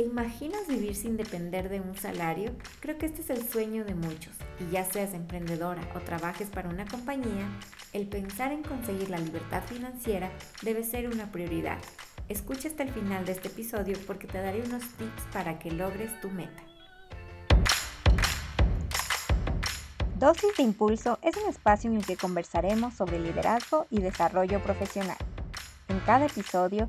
¿Te imaginas vivir sin depender de un salario? Creo que este es el sueño de muchos. Y ya seas emprendedora o trabajes para una compañía, el pensar en conseguir la libertad financiera debe ser una prioridad. Escucha hasta el final de este episodio porque te daré unos tips para que logres tu meta. Dosis de Impulso es un espacio en el que conversaremos sobre liderazgo y desarrollo profesional. En cada episodio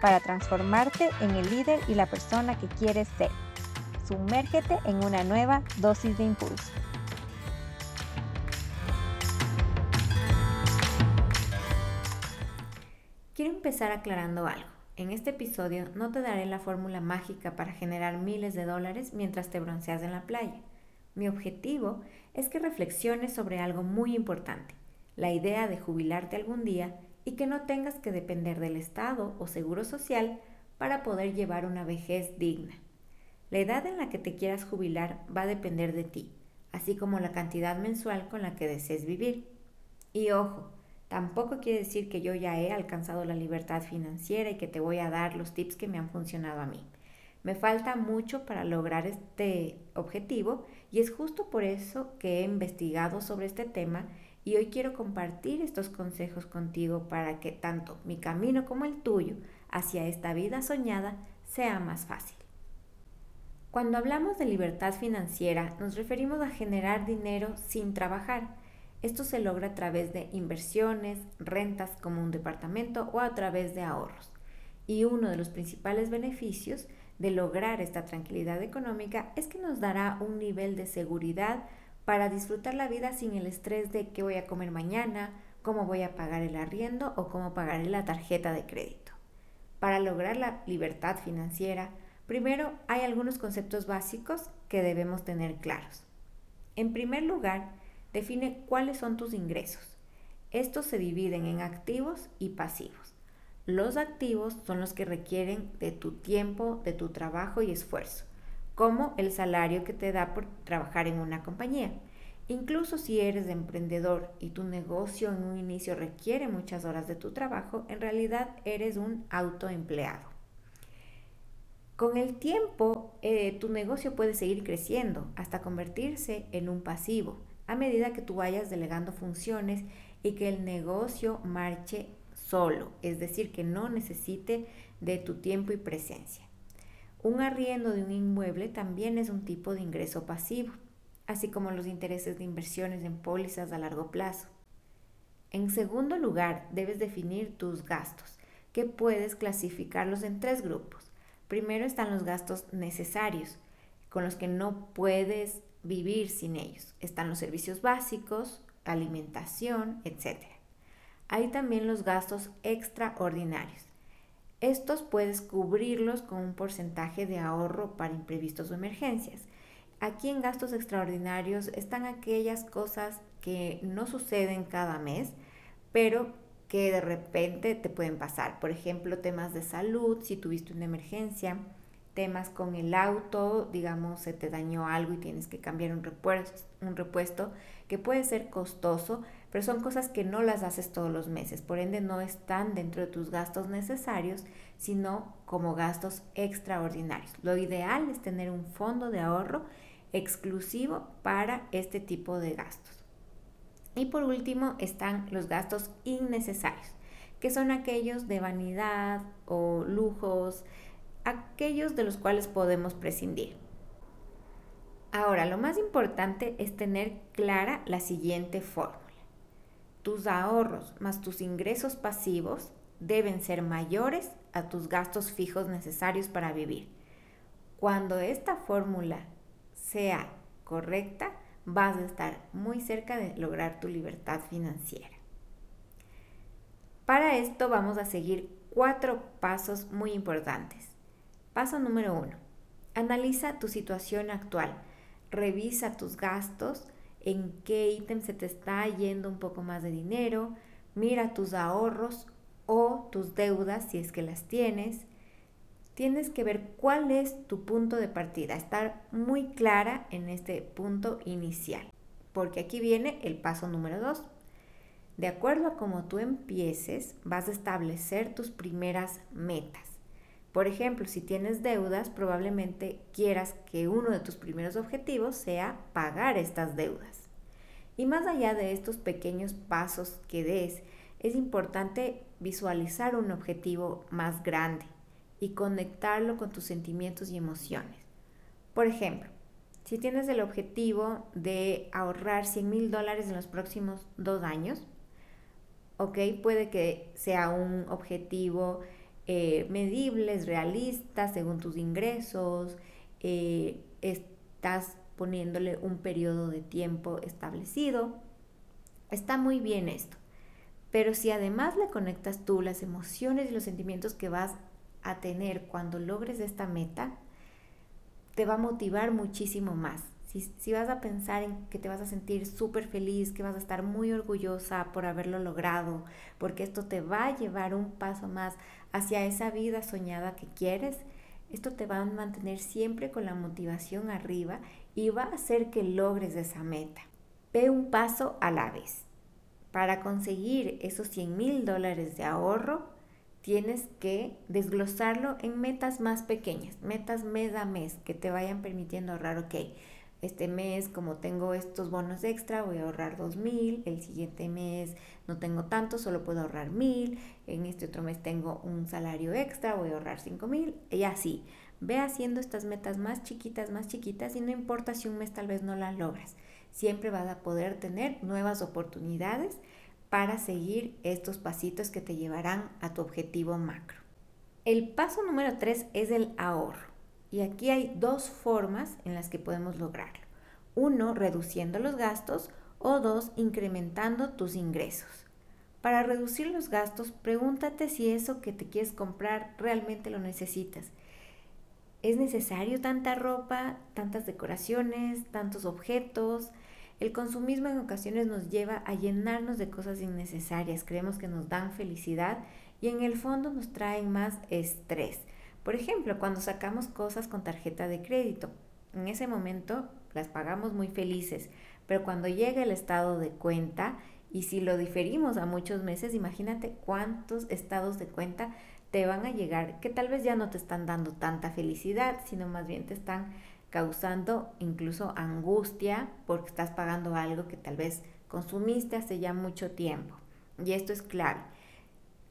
para transformarte en el líder y la persona que quieres ser. Sumérgete en una nueva dosis de impulso. Quiero empezar aclarando algo. En este episodio no te daré la fórmula mágica para generar miles de dólares mientras te bronceas en la playa. Mi objetivo es que reflexiones sobre algo muy importante, la idea de jubilarte algún día y que no tengas que depender del Estado o Seguro Social para poder llevar una vejez digna. La edad en la que te quieras jubilar va a depender de ti, así como la cantidad mensual con la que desees vivir. Y ojo, tampoco quiere decir que yo ya he alcanzado la libertad financiera y que te voy a dar los tips que me han funcionado a mí. Me falta mucho para lograr este objetivo y es justo por eso que he investigado sobre este tema y hoy quiero compartir estos consejos contigo para que tanto mi camino como el tuyo hacia esta vida soñada sea más fácil. Cuando hablamos de libertad financiera nos referimos a generar dinero sin trabajar. Esto se logra a través de inversiones, rentas como un departamento o a través de ahorros. Y uno de los principales beneficios de lograr esta tranquilidad económica es que nos dará un nivel de seguridad para disfrutar la vida sin el estrés de qué voy a comer mañana, cómo voy a pagar el arriendo o cómo pagaré la tarjeta de crédito. Para lograr la libertad financiera, primero hay algunos conceptos básicos que debemos tener claros. En primer lugar, define cuáles son tus ingresos. Estos se dividen en activos y pasivos. Los activos son los que requieren de tu tiempo, de tu trabajo y esfuerzo como el salario que te da por trabajar en una compañía. Incluso si eres emprendedor y tu negocio en un inicio requiere muchas horas de tu trabajo, en realidad eres un autoempleado. Con el tiempo, eh, tu negocio puede seguir creciendo hasta convertirse en un pasivo a medida que tú vayas delegando funciones y que el negocio marche solo, es decir, que no necesite de tu tiempo y presencia. Un arriendo de un inmueble también es un tipo de ingreso pasivo, así como los intereses de inversiones en pólizas a largo plazo. En segundo lugar, debes definir tus gastos, que puedes clasificarlos en tres grupos. Primero están los gastos necesarios, con los que no puedes vivir sin ellos. Están los servicios básicos, alimentación, etc. Hay también los gastos extraordinarios, estos puedes cubrirlos con un porcentaje de ahorro para imprevistos o emergencias. Aquí en gastos extraordinarios están aquellas cosas que no suceden cada mes, pero que de repente te pueden pasar. Por ejemplo, temas de salud, si tuviste una emergencia, temas con el auto, digamos, se te dañó algo y tienes que cambiar un repuesto, un repuesto que puede ser costoso, pero son cosas que no las haces todos los meses, por ende no están dentro de tus gastos necesarios, sino como gastos extraordinarios. Lo ideal es tener un fondo de ahorro exclusivo para este tipo de gastos. Y por último están los gastos innecesarios, que son aquellos de vanidad o lujos, aquellos de los cuales podemos prescindir. Ahora, lo más importante es tener clara la siguiente fórmula. Tus ahorros más tus ingresos pasivos deben ser mayores a tus gastos fijos necesarios para vivir. Cuando esta fórmula sea correcta, vas a estar muy cerca de lograr tu libertad financiera. Para esto vamos a seguir cuatro pasos muy importantes. Paso número uno. Analiza tu situación actual, revisa tus gastos, en qué ítem se te está yendo un poco más de dinero, mira tus ahorros o tus deudas si es que las tienes. Tienes que ver cuál es tu punto de partida, estar muy clara en este punto inicial, porque aquí viene el paso número dos. De acuerdo a cómo tú empieces, vas a establecer tus primeras metas. Por ejemplo, si tienes deudas, probablemente quieras que uno de tus primeros objetivos sea pagar estas deudas. Y más allá de estos pequeños pasos que des, es importante visualizar un objetivo más grande y conectarlo con tus sentimientos y emociones. Por ejemplo, si tienes el objetivo de ahorrar 100 mil dólares en los próximos dos años, ¿ok? Puede que sea un objetivo eh, medible, realista, según tus ingresos, eh, estás poniéndole un periodo de tiempo establecido. Está muy bien esto. Pero si además le conectas tú las emociones y los sentimientos que vas a tener cuando logres esta meta, te va a motivar muchísimo más. Si, vas a pensar en que te vas a sentir súper feliz, que vas a estar muy orgullosa por haberlo logrado, porque esto te va a llevar un paso más hacia esa vida soñada que quieres, esto te va a mantener siempre con la motivación arriba y va a hacer que logres esa meta. Ve un paso a la vez. Para conseguir esos 100 mil dólares de ahorro, tienes que desglosarlo en metas más pequeñas, metas mes a mes que te vayan permitiendo ahorrar, ok, este mes como tengo estos bonos extra voy a ahorrar dos mil, el siguiente mes no tengo tanto, solo puedo ahorrar mil, en este otro mes tengo un salario extra, voy a ahorrar cinco mil y así. Ve haciendo estas metas más chiquitas, más chiquitas y no importa si un mes tal vez no las logras, siempre vas a poder tener nuevas oportunidades para seguir estos pasitos que te llevarán a tu objetivo macro. El paso número tres es el ahorro. Y aquí hay dos formas en las que podemos lograrlo. Uno, reduciendo los gastos o dos, incrementando tus ingresos. Para reducir los gastos, pregúntate si eso que te quieres comprar realmente lo necesitas. ¿Es necesario tanta ropa, tantas decoraciones, tantos objetos? El consumismo en ocasiones nos lleva a llenarnos de cosas innecesarias. Creemos que nos dan felicidad y en el fondo nos traen más estrés. Por ejemplo, cuando sacamos cosas con tarjeta de crédito, en ese momento las pagamos muy felices, pero cuando llega el estado de cuenta y si lo diferimos a muchos meses, imagínate cuántos estados de cuenta te van a llegar que tal vez ya no te están dando tanta felicidad, sino más bien te están causando incluso angustia porque estás pagando algo que tal vez consumiste hace ya mucho tiempo. Y esto es clave.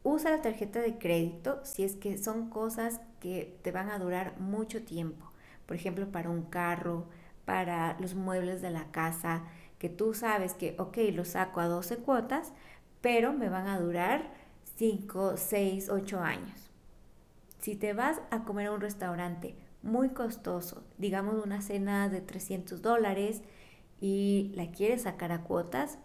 Usa la tarjeta de crédito si es que son cosas que te van a durar mucho tiempo. Por ejemplo, para un carro, para los muebles de la casa, que tú sabes que, ok, los saco a 12 cuotas, pero me van a durar 5, 6, 8 años. Si te vas a comer a un restaurante muy costoso, digamos una cena de 300 dólares, y la quieres sacar a cuotas,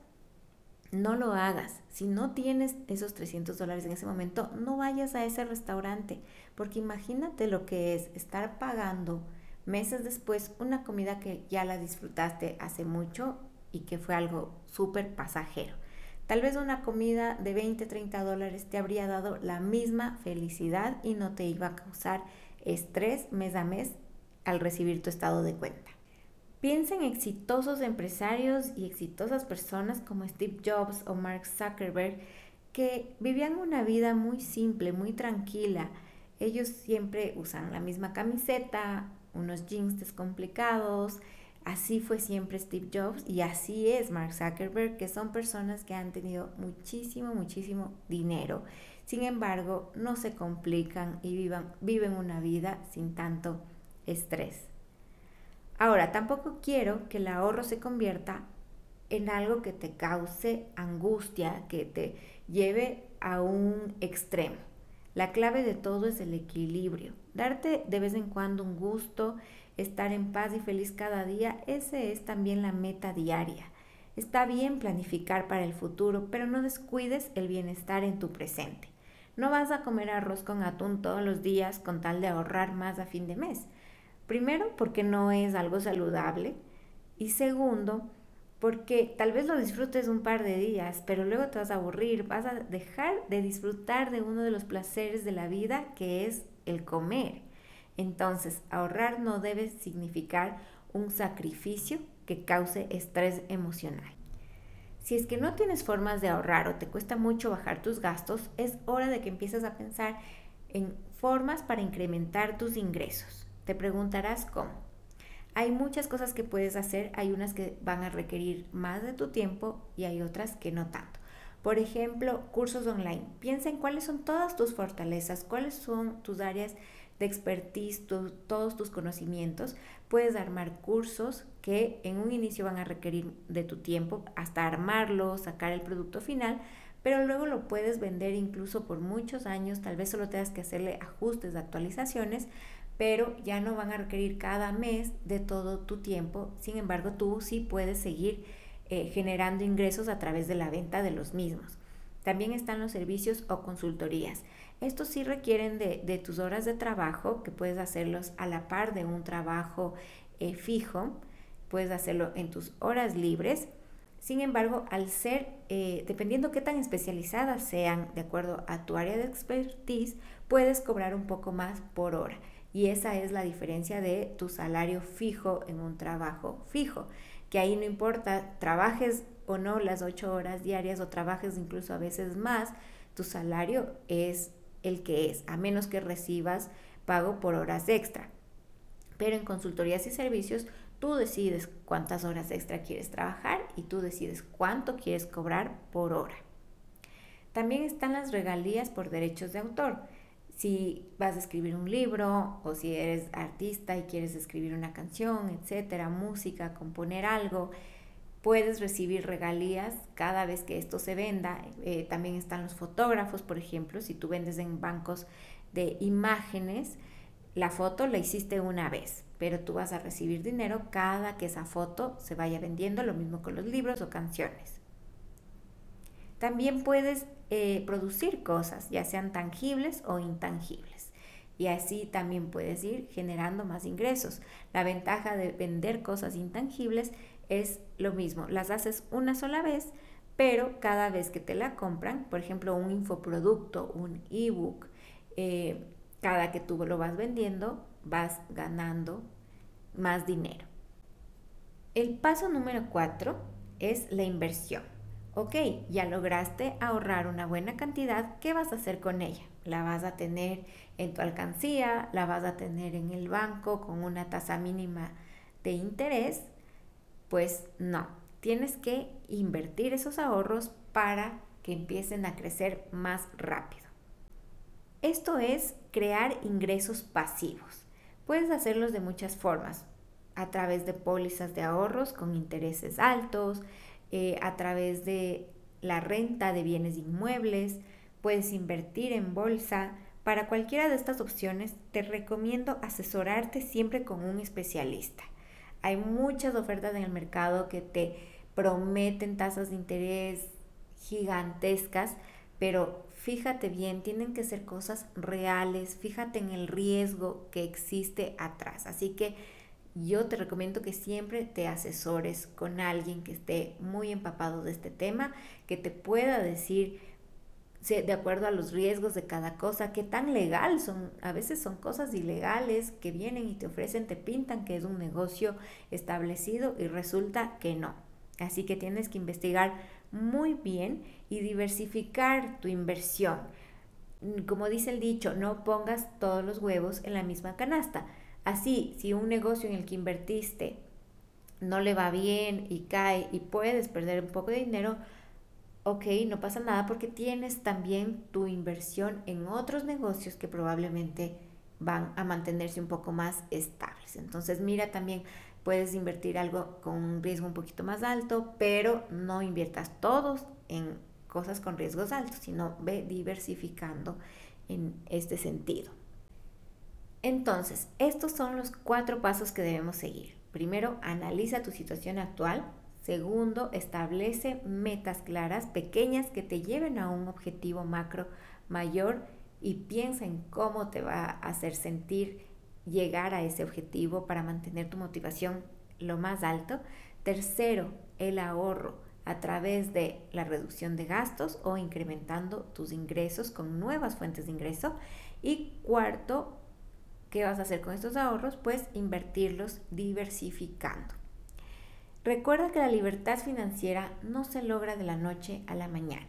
no lo hagas. Si no tienes esos 300 dólares en ese momento, no vayas a ese restaurante, porque imagínate lo que es estar pagando meses después una comida que ya la disfrutaste hace mucho y que fue algo súper pasajero. Tal vez una comida de 20, 30 dólares te habría dado la misma felicidad y no te iba a causar estrés mes a mes al recibir tu estado de cuenta. Piensa en exitosos empresarios y exitosas personas como Steve Jobs o Mark Zuckerberg que vivían una vida muy simple, muy tranquila. Ellos siempre usan la misma camiseta, unos jeans descomplicados. Así fue siempre Steve Jobs y así es Mark Zuckerberg, que son personas que han tenido muchísimo, muchísimo dinero. Sin embargo, no se complican y viven una vida sin tanto estrés. Ahora, tampoco quiero que el ahorro se convierta en algo que te cause angustia, que te lleve a un extremo. La clave de todo es el equilibrio. Darte de vez en cuando un gusto, estar en paz y feliz cada día, ese es también la meta diaria. Está bien planificar para el futuro, pero no descuides el bienestar en tu presente. No vas a comer arroz con atún todos los días con tal de ahorrar más a fin de mes Primero, porque no es algo saludable. Y segundo, porque tal vez lo disfrutes un par de días, pero luego te vas a aburrir, vas a dejar de disfrutar de uno de los placeres de la vida, que es el comer. Entonces, ahorrar no debe significar un sacrificio que cause estrés emocional. Si es que no tienes formas de ahorrar o te cuesta mucho bajar tus gastos, es hora de que empieces a pensar en formas para incrementar tus ingresos. Te preguntarás cómo. Hay muchas cosas que puedes hacer, hay unas que van a requerir más de tu tiempo y hay otras que no tanto. Por ejemplo, cursos online. Piensa en cuáles son todas tus fortalezas, cuáles son tus áreas de expertise, todos tus conocimientos. Puedes armar cursos que en un inicio van a requerir de tu tiempo hasta armarlo, sacar el producto final, pero luego lo puedes vender incluso por muchos años, tal vez solo tengas que hacerle ajustes, actualizaciones, pero ya no van a requerir cada mes de todo tu tiempo. Sin embargo, tú sí puedes seguir eh, generando ingresos a través de la venta de los mismos. También están los servicios o consultorías. Estos sí requieren de, tus horas de trabajo, que puedes hacerlos a la par de un trabajo eh, fijo, puedes hacerlo en tus horas libres. Sin embargo, al ser, eh, dependiendo qué tan especializadas sean de acuerdo a tu área de expertise, puedes cobrar un poco más por hora. Y esa es la diferencia de tu salario fijo en un trabajo fijo, que ahí no importa, trabajes o no las ocho horas diarias o trabajes incluso a veces más, tu salario es el que es, a menos que recibas pago por horas extra. Pero en consultorías y servicios tú decides cuántas horas extra quieres trabajar y tú decides cuánto quieres cobrar por hora. También están las regalías por derechos de autor si vas a escribir un libro o si eres artista y quieres escribir una canción, etcétera, música, componer algo, puedes recibir regalías cada vez que esto se venda. Eh, también están los fotógrafos, por ejemplo, si tú vendes en bancos de imágenes, la foto la hiciste una vez, pero tú vas a recibir dinero cada que esa foto se vaya vendiendo, lo mismo con los libros o canciones. También puedes eh, producir cosas, ya sean tangibles o intangibles. Y así también puedes ir generando más ingresos. La ventaja de vender cosas intangibles es lo mismo. Las haces una sola vez, pero cada vez que te la compran, por ejemplo, un infoproducto, un ebook, eh, cada que tú lo vas vendiendo, vas ganando más dinero. El paso número cuatro es la inversión. Ok, ya lograste ahorrar una buena cantidad, ¿qué vas a hacer con ella? ¿La vas a tener en tu alcancía? ¿La vas a tener en el banco con una tasa mínima de interés? Pues no, tienes que invertir esos ahorros para que empiecen a crecer más rápido. Esto es crear ingresos pasivos. Puedes hacerlos de muchas formas, a través de pólizas de ahorros con intereses altos, eh, a través de la renta de bienes inmuebles, puedes invertir en bolsa. Para cualquiera de estas opciones te recomiendo asesorarte siempre con un especialista. Hay muchas ofertas en el mercado que te prometen tasas de interés gigantescas, pero fíjate bien, tienen que ser cosas reales, fíjate en el riesgo que existe atrás. Así que yo te recomiendo que siempre te asesores con alguien que esté muy empapado de este tema, que te pueda decir de acuerdo a los riesgos de cada cosa, qué tan legal son. A veces son cosas ilegales que vienen y te ofrecen, te pintan que es un negocio establecido y resulta que no. Así que tienes que investigar muy bien y diversificar tu inversión. Como dice el dicho, no pongas todos los huevos en la misma canasta. Así, si un negocio en el que invertiste no le va bien y cae y puedes perder un poco de dinero, ok, no pasa nada porque tienes también tu inversión en otros negocios que probablemente van a mantenerse un poco más estables. Entonces mira también, puedes invertir algo con un riesgo un poquito más alto, pero no inviertas todos en cosas con riesgos altos, sino ve diversificando en este sentido. Entonces, estos son los cuatro pasos que debemos seguir. Primero, analiza tu situación actual. Segundo, establece metas claras, pequeñas, que te lleven a un objetivo macro mayor y piensa en cómo te va a hacer sentir llegar a ese objetivo, para mantener tu motivación lo más alto. Tercero, el ahorro a través de la reducción de gastos o incrementando tus ingresos con nuevas fuentes de ingreso. Y cuarto, ¿qué vas a hacer con estos ahorros? Pues invertirlos diversificando. Recuerda que la libertad financiera no se logra de la noche a la mañana.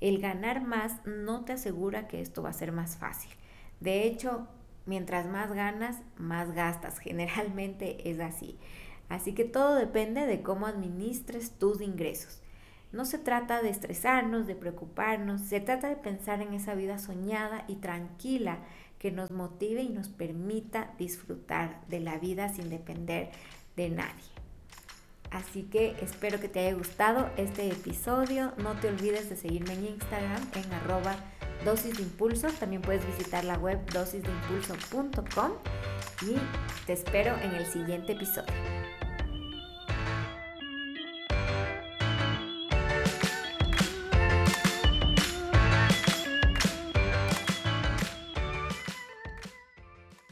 El ganar más no te asegura que esto va a ser más fácil. De hecho, mientras más ganas, más gastas. Generalmente es así. Así que todo depende de cómo administres tus ingresos. No se trata de estresarnos, de preocuparnos, se trata de pensar en esa vida soñada y tranquila que nos motive y nos permita disfrutar de la vida sin depender de nadie. Así que espero que te haya gustado este episodio. No te olvides de seguirme en Instagram en arroba dosis de impulso. También puedes visitar la web dosisdeimpulso.com y te espero en el siguiente episodio.